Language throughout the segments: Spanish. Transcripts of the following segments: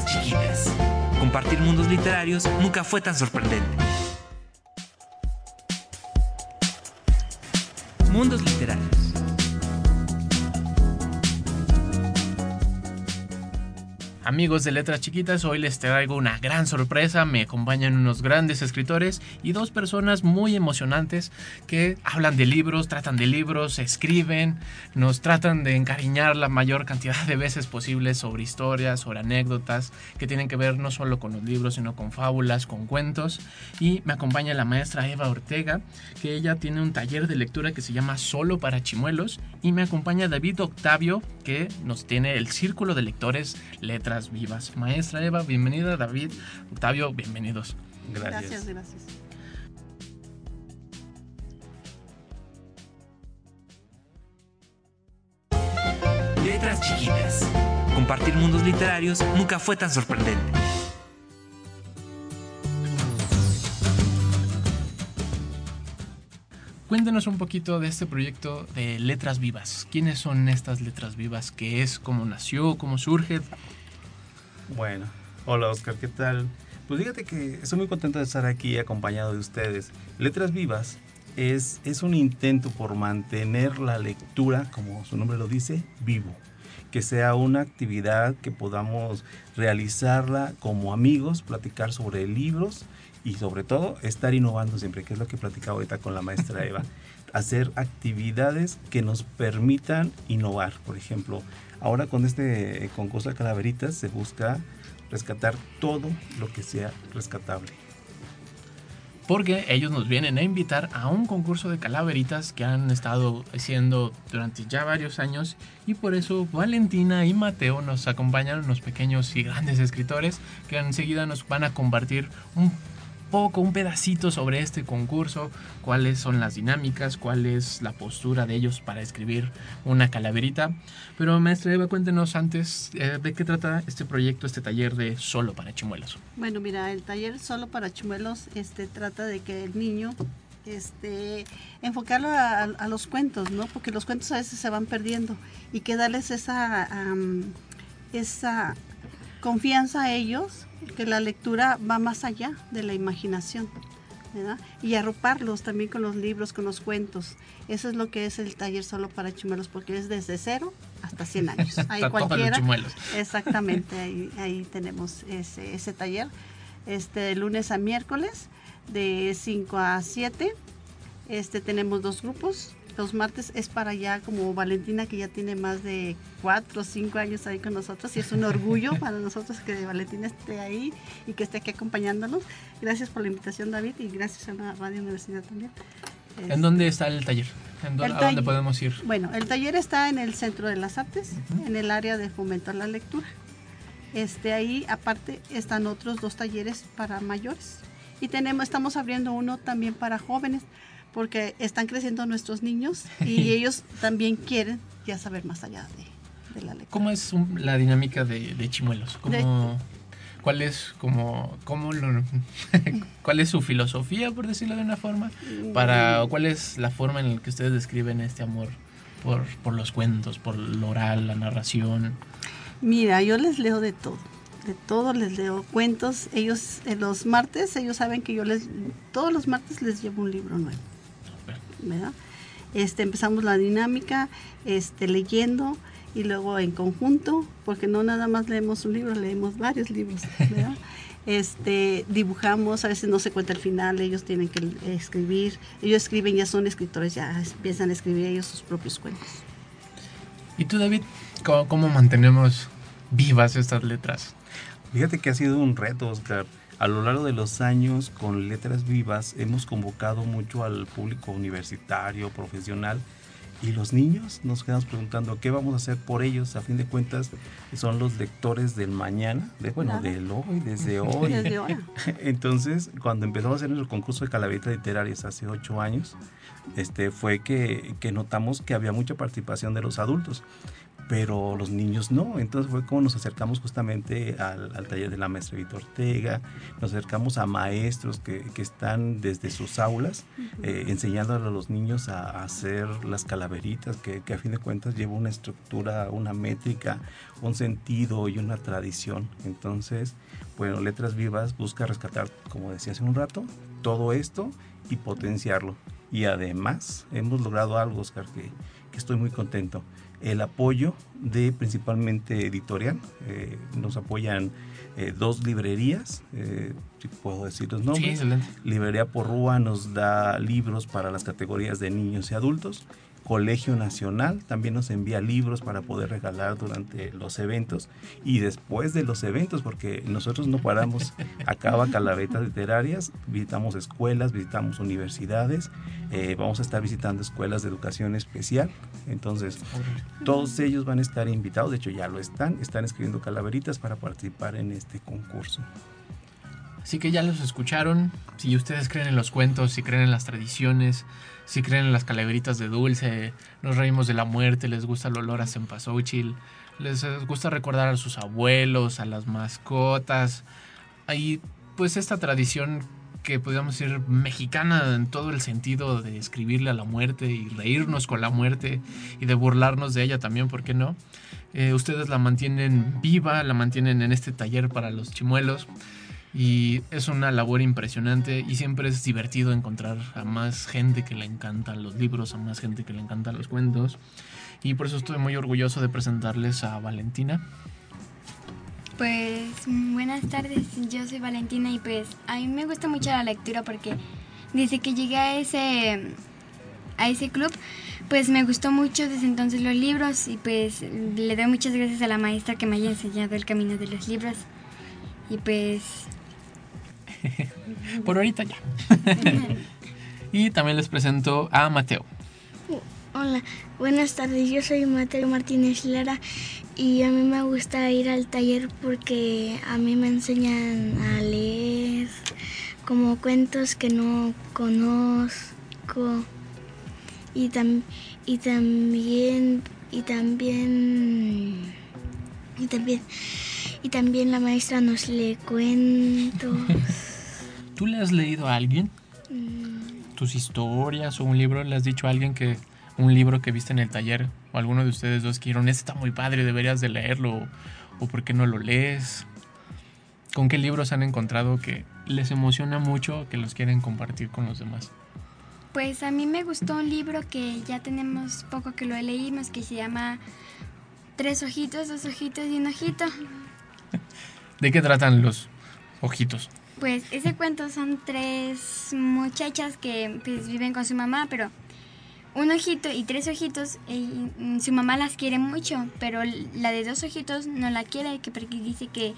Chiquitas. Compartir mundos literarios nunca fue tan sorprendente. Mundos literarios. Amigos de Letras Chiquitas, hoy les traigo una gran sorpresa. Me acompañan unos grandes escritores y dos personas muy emocionantes que hablan de libros, tratan de libros, escriben, nos tratan de encariñar la mayor cantidad de veces posible sobre historias, sobre anécdotas que tienen que ver no solo con los libros, sino con fábulas, con cuentos. Y me acompaña la maestra Eva Ortega, que ella tiene un taller de lectura que se llama Solo para Chimuelos. Y me acompaña David Octavio, que nos tiene el Círculo de Lectores Letras Vivas. Maestra Eva, bienvenida. David, Octavio, bienvenidos. Gracias. Gracias, gracias. Letras chiquitas. Compartir mundos literarios nunca fue tan sorprendente. Cuéntenos un poquito de este proyecto de Letras Vivas. ¿Quiénes son estas Letras Vivas? ¿Qué es? ¿Cómo nació? ¿Cómo surge? Bueno, hola Oscar, ¿qué tal? Pues fíjate que estoy muy contento de estar aquí acompañado de ustedes. Letras Vivas es, es un intento por mantener la lectura, como su nombre lo dice, vivo. Que sea una actividad que podamos realizarla como amigos, platicar sobre libros y sobre todo estar innovando siempre, que es lo que platicaba ahorita con la maestra Eva. Hacer actividades que nos permitan innovar. Por ejemplo, Ahora con este concurso de calaveritas se busca rescatar todo lo que sea rescatable. Porque ellos nos vienen a invitar a un concurso de calaveritas que han estado haciendo durante ya varios años y por eso Valentina y Mateo nos acompañan, unos pequeños y grandes escritores que enseguida nos van a compartir un poco, un pedacito sobre este concurso, cuáles son las dinámicas, cuál es la postura de ellos para escribir una calaverita. Pero maestra Eva, cuéntenos antes eh, de qué trata este proyecto, este taller de Solo para Chimuelos. Bueno, mira, el taller Solo para Chimuelos este, trata de que el niño este, enfocarlo a, los cuentos, ¿no? Porque los cuentos a veces se van perdiendo y que darles esa, esa confianza a ellos que la lectura va más allá de la imaginación. ¿verdad? Y arroparlos también con los libros, con los cuentos. Eso es lo que es el taller solo para chimuelos, porque es desde cero hasta 100 años. Ahí cualquiera. Exactamente, ahí, ahí tenemos ese, ese taller. Este, de lunes a miércoles, de 5 a 7. Este, tenemos dos grupos, los martes es para allá como Valentina que ya tiene más de cuatro o cinco años ahí con nosotros y es un orgullo para nosotros que Valentina esté ahí y que esté aquí acompañándonos. Gracias por la invitación David y gracias a la Radio Universidad también. ¿En dónde está el taller? ¿En dónde, ¿A dónde podemos ir? Bueno, el taller está en el Centro de las Artes, en el área de fomentar la lectura. Este, ahí aparte están otros dos talleres para mayores y tenemos, estamos abriendo uno también para jóvenes porque están creciendo nuestros niños y ellos también quieren ya saber más allá de, la lectura. ¿Cómo es la dinámica de, Chimuelos? ¿Cuál es como cómo lo, cuál es su filosofía por decirlo de una forma para cuál es la forma en la que ustedes describen este amor por, por los cuentos, por lo oral, la narración? Mira, yo les leo de todo de todo, les leo cuentos. Ellos, en los martes, ellos saben que yo les, todos los martes les llevo un libro nuevo. Este, empezamos la dinámica este, leyendo y luego en conjunto, porque no nada más leemos un libro, leemos varios libros, Este, dibujamos, a veces no se cuenta el final, ellos tienen que escribir, ellos escriben, ya son escritores, ya empiezan a escribir ellos sus propios cuentos. ¿Y tú, David, cómo, cómo mantenemos vivas estas letras? Fíjate que ha sido un reto, Oscar a lo largo de los años con Letras Vivas hemos convocado mucho al público universitario, profesional y los niños nos quedamos preguntando qué vamos a hacer por ellos. A fin de cuentas son los lectores del mañana, de, bueno, del hoy, desde hoy. Entonces, cuando empezamos a hacer nuestro concurso de calaveras literarias hace ocho años, este, fue que, que notamos que había mucha participación de los adultos pero los niños no. Entonces fue como nos acercamos justamente al, taller de la maestra Vita Ortega, nos acercamos a maestros que, que están desde sus aulas eh, enseñando a los niños a, hacer las calaveritas, que, que, a fin de cuentas lleva una estructura, una métrica, un sentido y una tradición. Entonces, bueno, Letras Vivas busca rescatar, como decía hace un rato, todo esto y potenciarlo. Y además hemos logrado algo, Oscar, que, que estoy muy contento el apoyo de principalmente editorial. Eh, nos apoyan eh, dos librerías, eh, si puedo decir los nombres. Sí, Librería Porrúa nos da libros para las categorías de niños y adultos Colegio Nacional también nos envía libros para poder regalar durante los eventos y después de los eventos, porque nosotros no paramos, acaba calavetas literarias, visitamos escuelas, visitamos universidades, eh, vamos a estar visitando escuelas de educación especial, entonces todos ellos van a estar invitados, de hecho ya lo están, están escribiendo calaveritas para participar en este concurso. Así que ya los escucharon. Si ustedes creen en los cuentos, si creen en las tradiciones, si creen en las calaveritas de dulce, nos reímos de la muerte, les gusta el olor a cempasúchil, les gusta recordar a sus abuelos, a las mascotas. Hay pues esta tradición que podríamos decir mexicana en todo el sentido de escribirle a la muerte y reírnos con la muerte y de burlarnos de ella también, ¿por qué no? Eh, ustedes la mantienen viva, la mantienen en este taller para los chimuelos. Y es una labor impresionante y siempre es divertido encontrar a más gente que le encantan los libros, a más gente que le encantan los cuentos. Y por eso estoy muy orgulloso de presentarles a Valentina. Pues buenas tardes, yo soy Valentina y pues a mí me gusta mucho la lectura porque desde que llegué a ese, a ese club, pues me gustó mucho desde entonces los libros y pues le doy muchas gracias a la maestra que me haya enseñado el camino de los libros. Y pues Por ahorita ya. y también les presento a Mateo. Hola, buenas tardes. Yo soy Mateo Martínez Lara y a mí me gusta ir al taller porque a mí me enseñan a leer como cuentos que no conozco y, y también y también y también y también la maestra nos lee cuentos. ¿Tú le has leído a alguien? Mm. ¿Tus historias o un libro? ¿Le has dicho a alguien que un libro que viste en el taller o alguno de ustedes dos que dijeron, este está muy padre, deberías de leerlo o por qué no lo lees? ¿Con qué libros han encontrado que les emociona mucho que los quieren compartir con los demás? Pues a mí me gustó un libro que ya tenemos poco que lo leímos que se llama Tres ojitos, dos ojitos y un ojito. ¿De qué tratan los ojitos? Pues ese cuento son tres muchachas que pues, viven con su mamá, pero un ojito y tres ojitos, y su mamá las quiere mucho, pero la de dos ojitos no la quiere porque dice que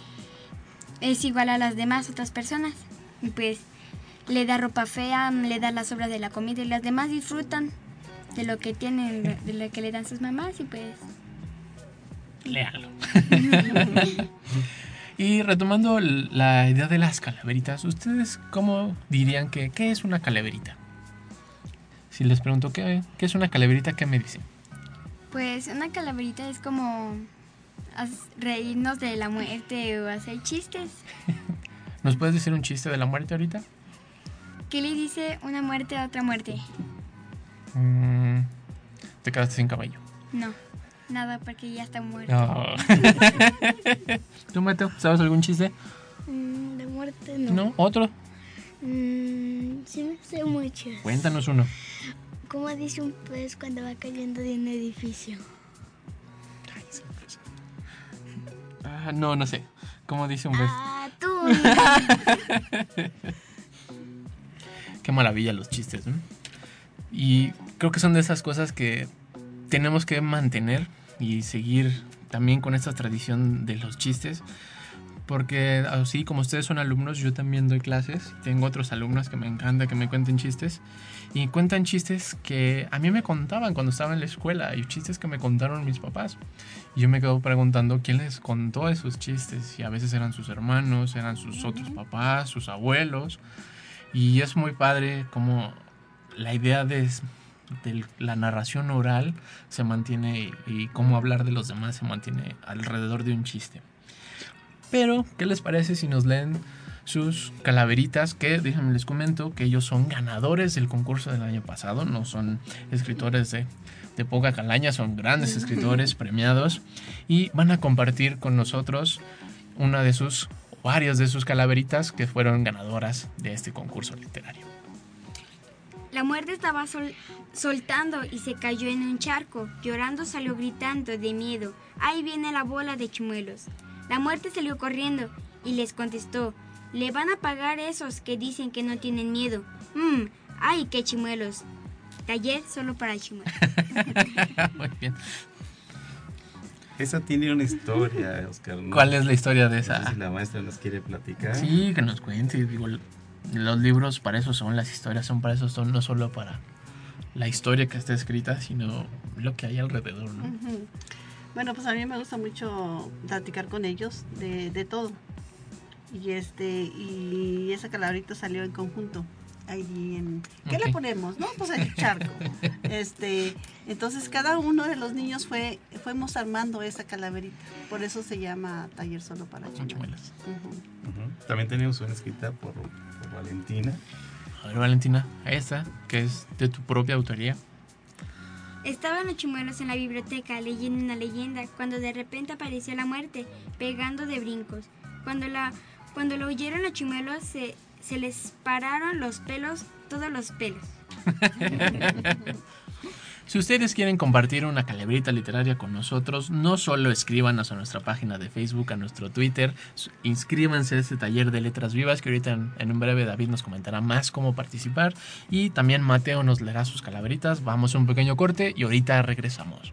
es igual a las demás otras personas. Y pues le da ropa fea, le da las sobras de la comida y las demás disfrutan de lo que tienen, de lo que le dan sus mamás y pues... Léalo. Y retomando la idea de las calaveritas, ¿ustedes cómo dirían que qué es una calaverita? Si les pregunto qué, qué es una calaverita, ¿qué me dicen? Pues una calaverita es como reírnos de la muerte o hacer chistes. ¿Nos puedes decir un chiste de la muerte ahorita? ¿Qué le dice una muerte a otra muerte? Mm, te quedaste sin cabello. No. Nada, porque ya está muerto. ¿Tú, Mateo, sabes algún chiste? Mm, de muerte no. ¿No? ¿Otro? Mm, sí me sé muchos. Cuéntanos uno. ¿Cómo dice un pez cuando va cayendo de un edificio? Ay, Ah, no, no sé. ¿Cómo dice un pez? Ah, tú. Qué maravilla los chistes, ¿no? Y creo que son de esas cosas que tenemos que mantener y seguir también con esta tradición de los chistes. Porque así como ustedes son alumnos, yo también doy clases. Tengo otros alumnos que me encanta que me cuenten chistes. Y cuentan chistes que a mí me contaban cuando estaba en la escuela. Y chistes que me contaron mis papás. Y yo me quedo preguntando quién les contó esos chistes. Y a veces eran sus hermanos, eran sus otros papás, sus abuelos. Y es muy padre como la idea de de la narración oral se mantiene y cómo hablar de los demás se mantiene alrededor de un chiste. Pero, ¿qué les parece si nos leen sus calaveritas? Que déjenme les comento que ellos son ganadores del concurso del año pasado, no son escritores de, de poca calaña, son grandes escritores premiados y van a compartir con nosotros una de sus, varias de sus calaveritas que fueron ganadoras de este concurso literario. La muerte estaba soltando y se cayó en un charco. Llorando salió gritando de miedo. Ahí viene la bola de chimuelos. La muerte salió corriendo y les contestó. Le van a pagar esos que dicen que no tienen miedo. Mmm, ay, qué chimuelos. Taller solo para chimuelos. Muy bien. Esa tiene una historia, Oscar. ¿Cuál es la historia de esa? No sé si la maestra nos quiere platicar. Sí, que nos cuente. Digo, los libros para eso son, las historias son para eso, son no solo para la historia que está escrita, sino lo que hay alrededor, ¿no? Bueno, pues a mí me gusta mucho platicar con ellos de, de todo. Y este y esa calabrita salió en conjunto. Ahí en, ¿Qué le ponemos? No, pues el charco. este, entonces cada uno de los niños fue fuimos armando esa calaverita. Por eso se llama Taller Solo para Chimuelas. También tenemos una escrita por Valentina. A ver, Valentina, ahí está, que es de tu propia autoría. Estaban los chimuelos en la biblioteca leyendo una leyenda cuando de repente apareció la muerte, pegando de brincos. Cuando, la, cuando lo oyeron los chimuelos se, se les pararon los pelos, todos los pelos. Si ustedes quieren compartir una calabrita literaria con nosotros, no solo escríbanos a nuestra página de Facebook, a nuestro Twitter, inscríbanse a este taller de letras vivas que ahorita en, un breve David nos comentará más cómo participar y también Mateo nos leerá sus calabritas. Vamos a un pequeño corte y ahorita regresamos.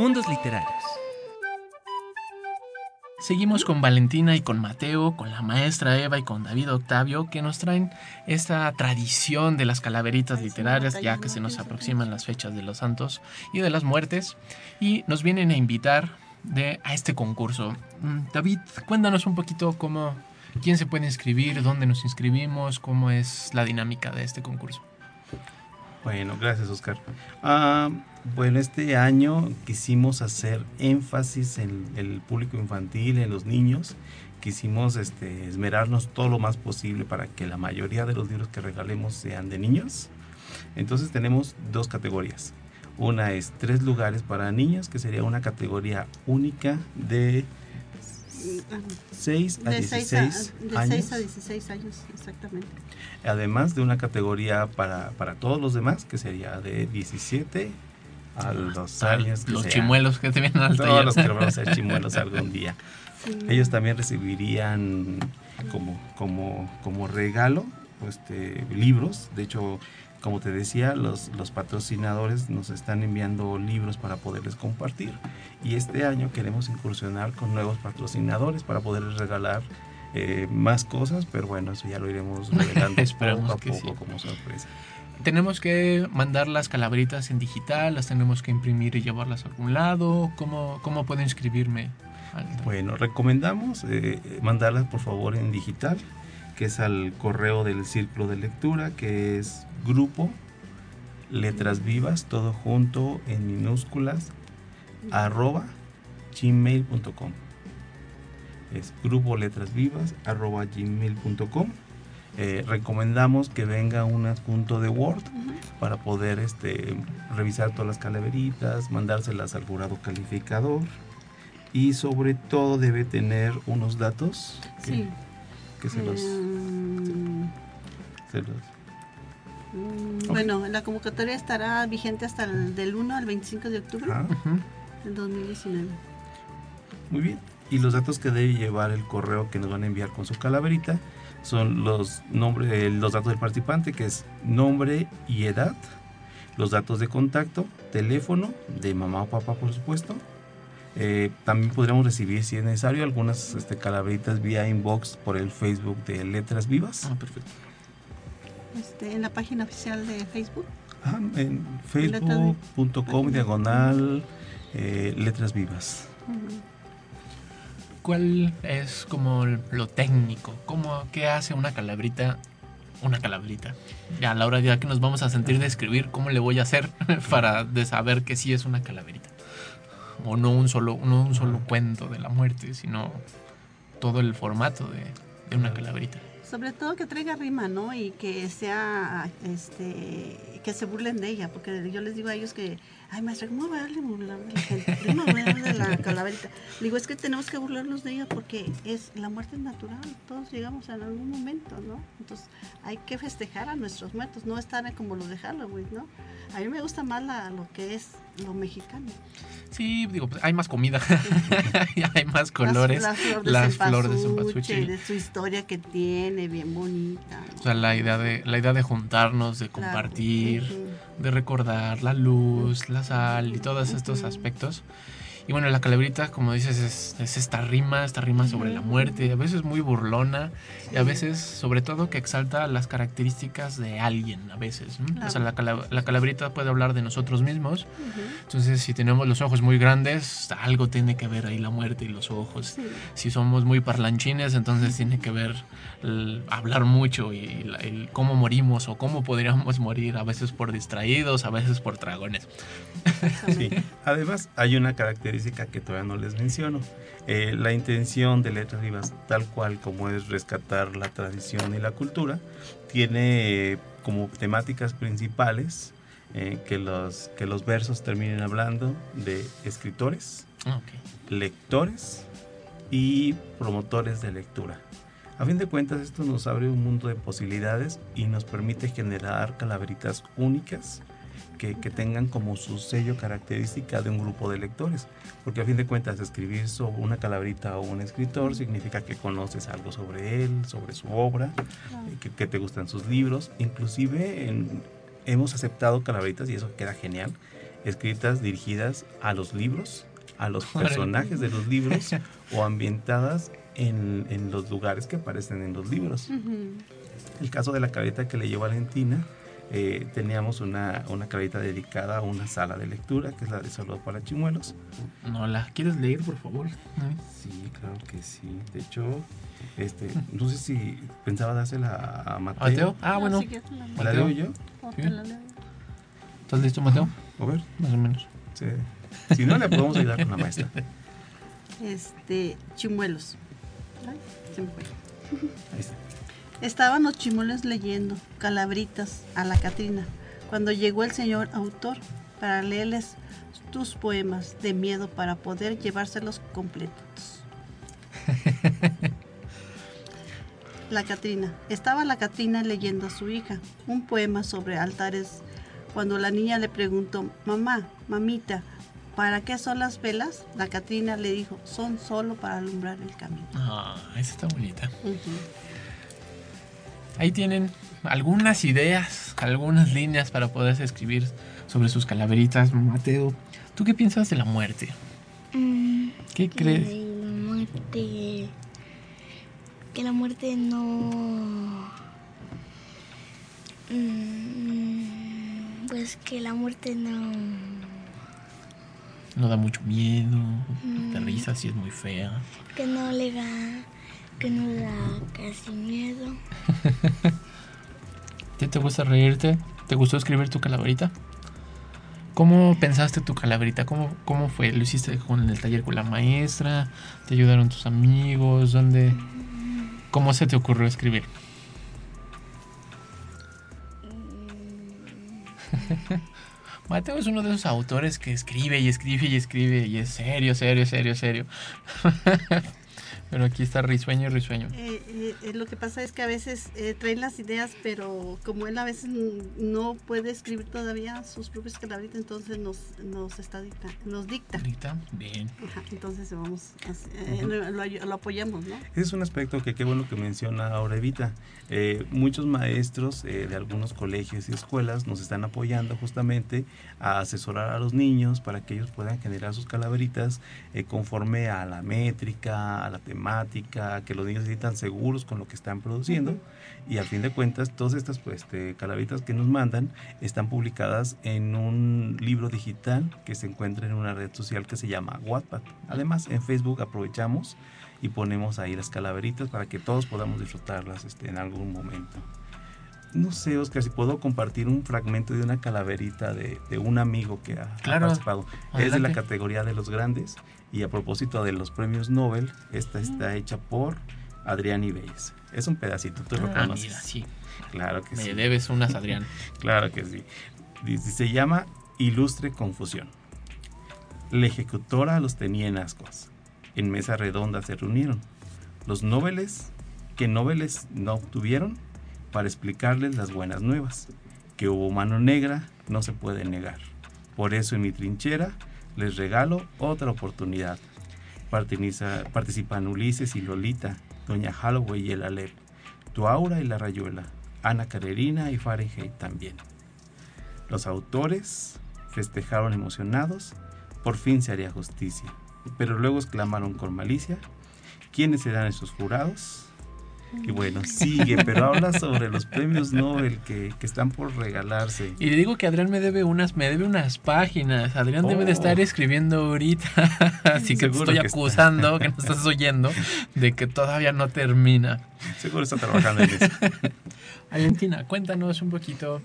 Mundos Literarios. Seguimos con Valentina y con Mateo, con la maestra Eva y con David Octavio, que nos traen esta tradición de las calaveritas literarias, ya que se nos aproximan las fechas de los santos y de las muertes, y nos vienen a invitar de, a este concurso. Mm, David, cuéntanos un poquito cómo, quién se puede inscribir, dónde nos inscribimos, cómo es la dinámica de este concurso. Bueno, gracias Oscar. Ah, bueno, este año quisimos hacer énfasis en el público infantil, en los niños. Quisimos este, esmerarnos todo lo más posible para que la mayoría de los libros que regalemos sean de niños. Entonces tenemos dos categorías. Una es tres lugares para niños, que sería una categoría única de 6 a 16 años. De 6 a 16 años, exactamente. Además de una categoría para, para todos los demás, que sería de 17 a los años. los chimuelos que te vienen al Todos los que vamos a ser chimuelos algún día. Ellos también recibirían como, como, como regalo este, libros. De hecho, como te decía, los, los patrocinadores nos están enviando libros para poderles compartir. Y este año queremos incursionar con nuevos patrocinadores para poderles regalar eh, más cosas, pero bueno, eso ya lo iremos revelando poco a poco como sorpresa. ¿Tenemos que mandar las calabritas en digital? ¿Las tenemos que imprimir y llevarlas a algún lado? ¿Cómo, cómo puedo inscribirme? Bueno, recomendamos eh, mandarlas por favor en digital, que es al correo del círculo de lectura, que es grupo letras vivas, todo junto en minúsculas, arroba gmail.com. Es grupo letras vivas, arroba gmail.com. Eh, recomendamos que venga un adjunto de Word para poder este, revisar todas las calaveritas, mandárselas al jurado calificador y sobre todo debe tener unos datos que, Sí. Que se los... Se los- mm, Bueno, la convocatoria estará vigente hasta el del 1 al 25 de octubre Ajá, Ujú. del 2019. muy bien. Y los datos que debe llevar el correo que nos van a enviar con su calaverita son los, nombre, los datos del participante, que es nombre y edad, los datos de contacto, teléfono de mamá o papá, por supuesto. Eh, también podríamos recibir, si es necesario, algunas este, calaveritas vía inbox por el Facebook de Letras Vivas. Ah, perfecto. Este, en la página oficial de Facebook. Ajá, en facebook.com diagonal eh, Letras Vivas. Ujú. ¿Cuál es como lo técnico? ¿Cómo, ¿Qué hace una calabrita? Una calabrita. Ya a la hora ya que nos vamos a sentir de escribir, ¿cómo le voy a hacer para de saber que sí es una calaverita? O no un solo, no un solo cuento de la muerte, sino todo el formato de, una calaverita. Sobre todo que traiga rima, ¿no? Y que sea, este, que se burlen de ella, porque yo les digo a ellos que, ay maestra, ¿cómo voy a darle burlar de la gente? ¿Cómo voy a de la calaverita? Digo, es que tenemos que burlarnos de ella porque es, la muerte es natural, todos llegamos en algún momento, ¿no? Entonces hay que festejar a nuestros muertos, no estar como los de Halloween, ¿no? A mí me gusta más la, lo que es lo mexicano. Sí, digo, pues hay más comida, hay más colores. Las, las flores de de su historia que tiene, bien bonita. O sea, la idea de, la idea de juntarnos, de Claro. compartir. De recordar la luz, la sal y todos estos aspectos. Y bueno, la calaverita, como dices, es, es esta rima, esta rima sobre la muerte, a veces muy burlona y a veces, sobre todo, que exalta las características de alguien, a veces. ¿no? O sea, la, cala- la calaverita puede hablar de nosotros mismos, entonces si tenemos los ojos muy grandes, algo tiene que ver ahí la muerte y los ojos. Sí. Si somos muy parlanchines, entonces tiene que ver el hablar mucho y la- el cómo morimos o cómo podríamos morir, a veces por distraídos, a veces por dragones. Sí. Además, hay una característica que todavía no les menciono. Eh, la intención de Letras Vivas, tal cual como es rescatar la tradición y la cultura, tiene eh, como temáticas principales eh, que, los, que los versos terminen hablando de escritores, Ah, ok. lectores y promotores de lectura. A fin de cuentas, esto nos abre un mundo de posibilidades y nos permite generar calaveritas únicas que, que tengan como su sello característica de un grupo de lectores. Porque a fin de cuentas, escribir sobre una calaverita o un escritor significa que conoces algo sobre él, sobre su obra, que, que te gustan sus libros. Inclusive en- hemos aceptado calaveritas, y eso queda genial, escritas dirigidas a los libros, a los personajes de los libros o ambientadas en, en los lugares que aparecen en los libros. El caso de la calavera que le llevó a Valentina, eh, teníamos una, una dedicada a una sala de lectura, que es la de Saludos para Chimuelos. No, ¿la quieres leer, por favor? Ay. Sí, claro que sí. De hecho, este, no sé si pensaba dársela a Mateo. ¿Mateo? Ah, No, bueno. la leo. ¿La Mateo. leo yo? Sí. te la leo. ¿Estás listo, Mateo? A ver. Más o menos. sí. Si no, le podemos ayudar con la maestra. Este, chimuelos. Ay, se me fue. Ahí está. Estaban los chimuelos leyendo calabritas a la Catrina cuando llegó el señor autor para leerles tus poemas de miedo para poder llevárselos completos. La Catrina. Estaba la Catrina leyendo a su hija un poema sobre altares cuando la niña le preguntó, mamá, mamita, ¿para qué son las velas? La Catrina le dijo, son solo para alumbrar el camino. Ah, esa está bonita. Ahí tienen algunas ideas, algunas líneas para poder escribir sobre sus calaveritas. Mateo, ¿tú qué piensas de la muerte? Mm, ¿Qué que crees? la muerte. Que la muerte no. Mm, pues que la muerte no. No da mucho miedo, te Mm. risa si es muy fea. Que no le da. Que no da casi miedo. ¿A ti te gusta reírte? ¿Te gustó escribir tu calaverita? ¿Cómo pensaste tu calaverita? ¿Cómo, ¿Cómo fue? ¿Lo hiciste con el taller con la maestra? ¿Te ayudaron tus amigos? ¿Dónde? ¿Cómo se te ocurrió escribir? Mateo es uno de esos autores que escribe y escribe y escribe y es serio, serio, serio, serio. Pero aquí está risueño y risueño. Eh, eh, eh, lo que pasa es que a veces eh, traen las ideas, pero como él a veces no puede escribir todavía sus propias calabritas, entonces nos, nos, está dicta, nos dicta. ¿Dicta? Bien. Ajá, entonces vamos, a, eh, lo, lo, lo apoyamos, ¿no? Ese es un aspecto que qué bueno que menciona ahora Evita. Eh, muchos maestros eh, de algunos colegios y escuelas nos están apoyando justamente a asesorar a los niños para que ellos puedan generar sus calaveritas eh, conforme a la métrica, a la temática, que los niños se sientan seguros con lo que están produciendo. Y al fin de cuentas, todas estas pues, este, calaveritas que nos mandan están publicadas en un libro digital que se encuentra en una red social que se llama Wattpad. Además, en Facebook aprovechamos y ponemos ahí las calaveritas para que todos podamos disfrutarlas este, en algún momento. No sé, Oscar, si puedo compartir un fragmento de una calaverita de, de un amigo que ha, ha Claro, participado. Es de adelante. la categoría de los grandes y a propósito de los premios Nobel, esta está hecha por Adrián Ibáñez. Es un pedacito, tú lo Ah, conoces. mira, sí. Claro que Me sí. debes unas, Adrián. Claro que sí. Se llama Ilustre Confusión. La ejecutora los tenía en ascuas. En mesa redonda se reunieron. Los noveles, que noveles no obtuvieron, para explicarles las buenas nuevas. Que hubo mano negra, no se puede negar. Por eso en mi trinchera les regalo otra oportunidad. Participan Ulises y Lolita, Doña Holloway y el Alep, Tu Aura y la Rayuela, Ana Carerina y Fahrenheit también. Los autores festejaron emocionados, por fin se haría justicia, pero luego exclamaron con malicia, ¿quiénes serán esos jurados? Y bueno, sigue, pero habla sobre los premios Nobel que, que están por regalarse. Y le digo que Adrián me debe unas, me debe unas páginas. Adrián debe de Oh. estar escribiendo ahorita. Así que te estoy acusando, que no estás oyendo, de que todavía no termina. Seguro está trabajando en eso. Valentina, cuéntanos un poquito.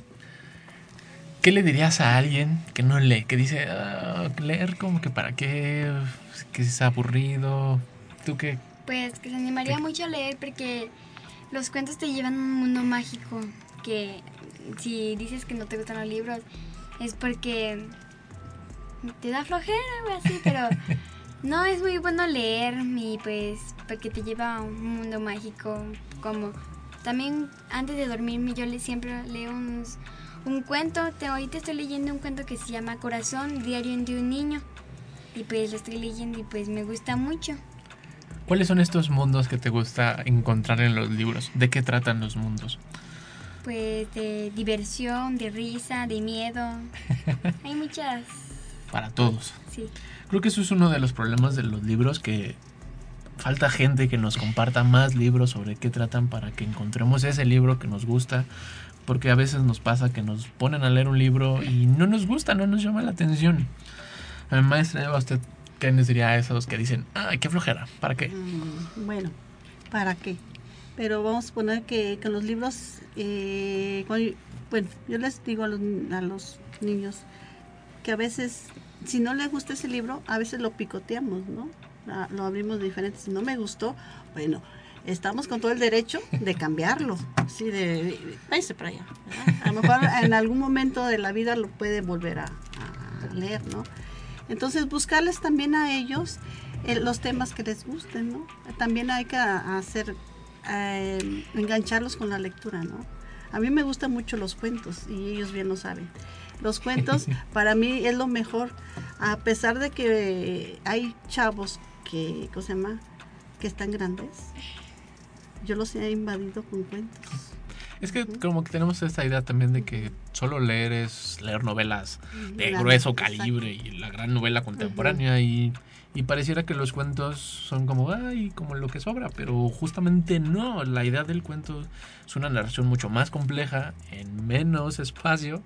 ¿Qué le dirías a alguien que no lee? Que dice, "Ah, leer como que para qué, que es aburrido. ¿Tú qué? Pues que se animaría mucho a leer porque los cuentos te llevan a un mundo mágico que si dices que no te gustan los libros es porque te da flojera o así, pero no es muy bueno leer y pues porque te lleva a un mundo mágico como también antes de dormirme yo le siempre leo unos- un cuento, te, ahorita estoy leyendo un cuento que se llama Corazón, diario de un niño y pues lo estoy leyendo y pues me gusta mucho. ¿Cuáles son estos mundos que te gusta encontrar en los libros? ¿De qué tratan los mundos? Pues de diversión, de risa, de miedo. Hay muchas, Para todos. sí. Creo que eso es uno de los problemas de los libros que falta gente que nos comparta más libros sobre qué tratan para que encontremos ese libro que nos gusta. Porque a veces nos pasa que nos ponen a leer un libro y no nos gusta, no nos llama la atención. Mi maestra, Eva, ¿usted qué nos diría a esos que dicen, ay, qué flojera, ¿para qué? Mm, Bueno, ¿para qué? Pero vamos a poner que con los libros, eh, bueno, yo les digo a los, a los niños que a veces, si no les gusta ese libro, a veces lo picoteamos, ¿no? Lo abrimos diferente. Si no me gustó, bueno, estamos con todo el derecho de cambiarlo. Sí, de, váyase para allá. A lo mejor en algún momento de la vida lo puede volver a leer, ¿no? Entonces, buscarles también a ellos eh, los temas que les gusten, ¿no? También hay que hacer, eh, engancharlos con la lectura, ¿no? A mí me gustan mucho los cuentos y ellos bien lo saben. Los cuentos para mí es lo mejor, a pesar de que hay chavos que, ¿cómo se llama? Que están grandes. Yo los he invadido con cuentos. Es que como que tenemos esta idea también de que solo leer es leer novelas de grueso exacto. calibre y la gran novela contemporánea y, y pareciera que los cuentos son como, ay, como lo que sobra, pero justamente no, la idea del cuento es una narración mucho más compleja, en menos espacio,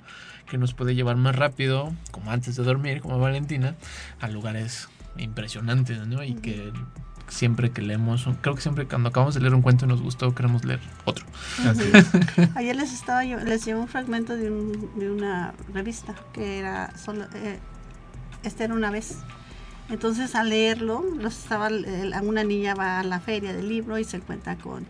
que nos puede llevar más rápido, como antes de dormir, como Valentina, a lugares impresionantes, ¿no? Y que siempre que leemos, creo que siempre cuando acabamos de leer un cuento y nos gustó, queremos leer otro. Así es. Ayer les estaba yo- les llevé un fragmento de, un- de una revista que era solo eh, esta era una vez. Entonces al leerlo, los estaba eh, una niña va a la feria del libro y se encuentra con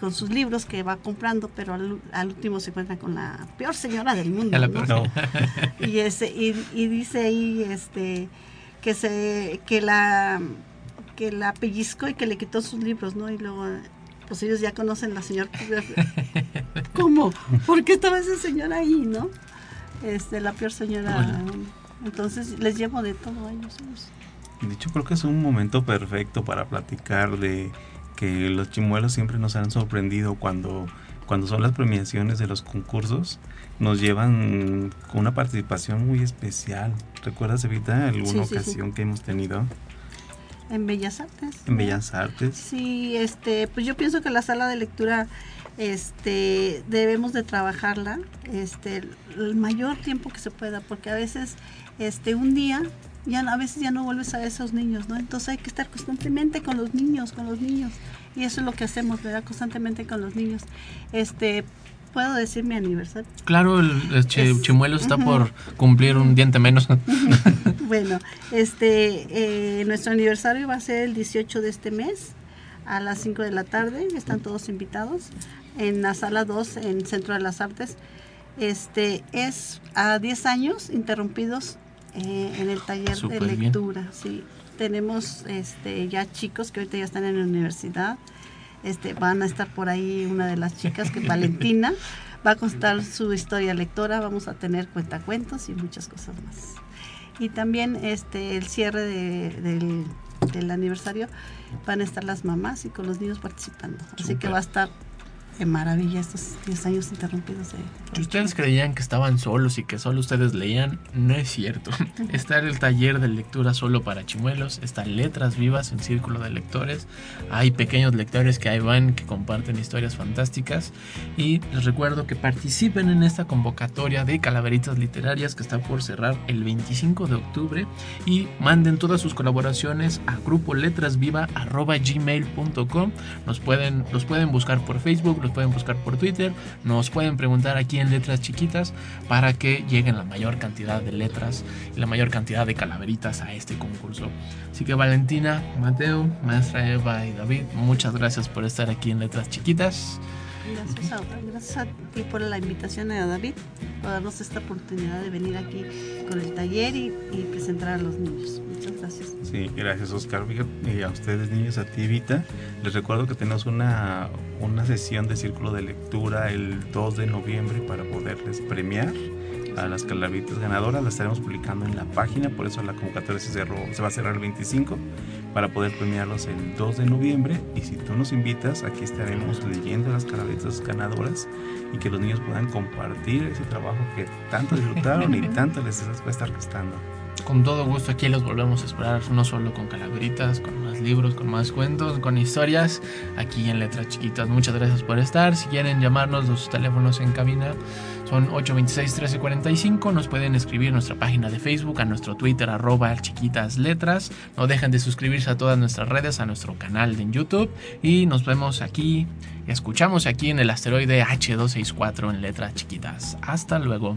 con sus libros que va comprando, pero al, al último se encuentra con la peor señora del mundo. Y ese y, y dice ahí este que se que la que la pellizcó y que le quitó sus libros no y luego pues ellos ya conocen la señora cómo por qué estaba esa señora ahí no este la peor señora entonces les llevo de todo a ellos. De hecho, creo que es un momento perfecto para platicar de que los chimuelos siempre nos han sorprendido cuando, cuando son las premiaciones de los concursos. Nos llevan con una participación muy especial. ¿Recuerdas, Evita, alguna Sí, sí, sí. ocasión que hemos tenido en Bellas Artes en ¿no? Bellas Artes? Sí, este, pues yo pienso que la sala de lectura, este, debemos de trabajarla, este, el mayor tiempo que se pueda, porque a veces, este, un día, ya a veces ya no vuelves a esos niños, ¿no? Entonces hay que estar constantemente con los niños, con los niños, y eso es lo que hacemos, ¿verdad? Constantemente con los niños. Este, puedo decir mi aniversario. Claro, el, el chi- Es- chimuelo está por cumplir un diente menos. Bueno, este, eh, nuestro aniversario va a ser el 18 de este mes a las 5 de la tarde. Están todos invitados en la sala 2 en Centro de las Artes. Este es a 10 años interrumpidos eh, en el taller de bien. lectura. Sí, tenemos este, ya chicos que ahorita ya están en la universidad. Este, van a estar por ahí una de las chicas que Valentina va a contar su historia lectora. Vamos a tener cuentacuentos y muchas cosas más y también este el cierre de- del, del aniversario van a estar las mamás y con los niños participando. Así que va a estar de maravilla estos 10 años interrumpidos. de- Si ustedes creían que estaban solos y que solo ustedes leían, no es cierto. Está el taller de lectura solo para chimuelos, está Letras Vivas, un círculo de lectores. Hay pequeños lectores que ahí van, que comparten historias fantásticas. Y les recuerdo que participen en esta convocatoria de calaveritas literarias que está por cerrar el 25 de octubre. Y manden todas sus colaboraciones a grupo letrasviva.gmail.com. Nos pueden, los pueden buscar por Facebook, los pueden buscar por Twitter, nos pueden preguntar aquí en letras chiquitas para que lleguen la mayor cantidad de letras y la mayor cantidad de calaveritas a este concurso. Así que Valentina, Mateo, maestra Eva y David, muchas gracias por estar aquí en letras chiquitas. Gracias a, gracias a ti por la invitación a David, por darnos esta oportunidad de venir aquí con el taller y, presentar a los niños. Muchas gracias. Sí, gracias Oscar. Y a ustedes niños, a ti Vita, les recuerdo que tenemos una, una sesión de círculo de lectura el 2 de noviembre para poderles premiar a las calaveritas ganadoras. La estaremos publicando en la página, por eso la convocatoria se, cerró, se va a cerrar el 25 para poder premiarlos el 2 de noviembre. Y si tú nos invitas, aquí estaremos leyendo las calaveritas ganadoras y que los niños puedan compartir ese trabajo que tanto disfrutaron y tanto les va a estar gustando. Con todo gusto aquí los volvemos a esperar, no solo con calaveritas, con más libros, con más cuentos, con historias, aquí en Letras Chiquitas. Muchas gracias por estar. Si quieren llamarnos, los teléfonos en cabina son 826-1345. Nos pueden escribir en nuestra página de Facebook, a nuestro Twitter, arroba chiquitas letras. No dejen de suscribirse a todas nuestras redes, a nuestro canal en YouTube. Y nos vemos aquí, escuchamos aquí en el asteroide H264 en Letras Chiquitas. Hasta luego.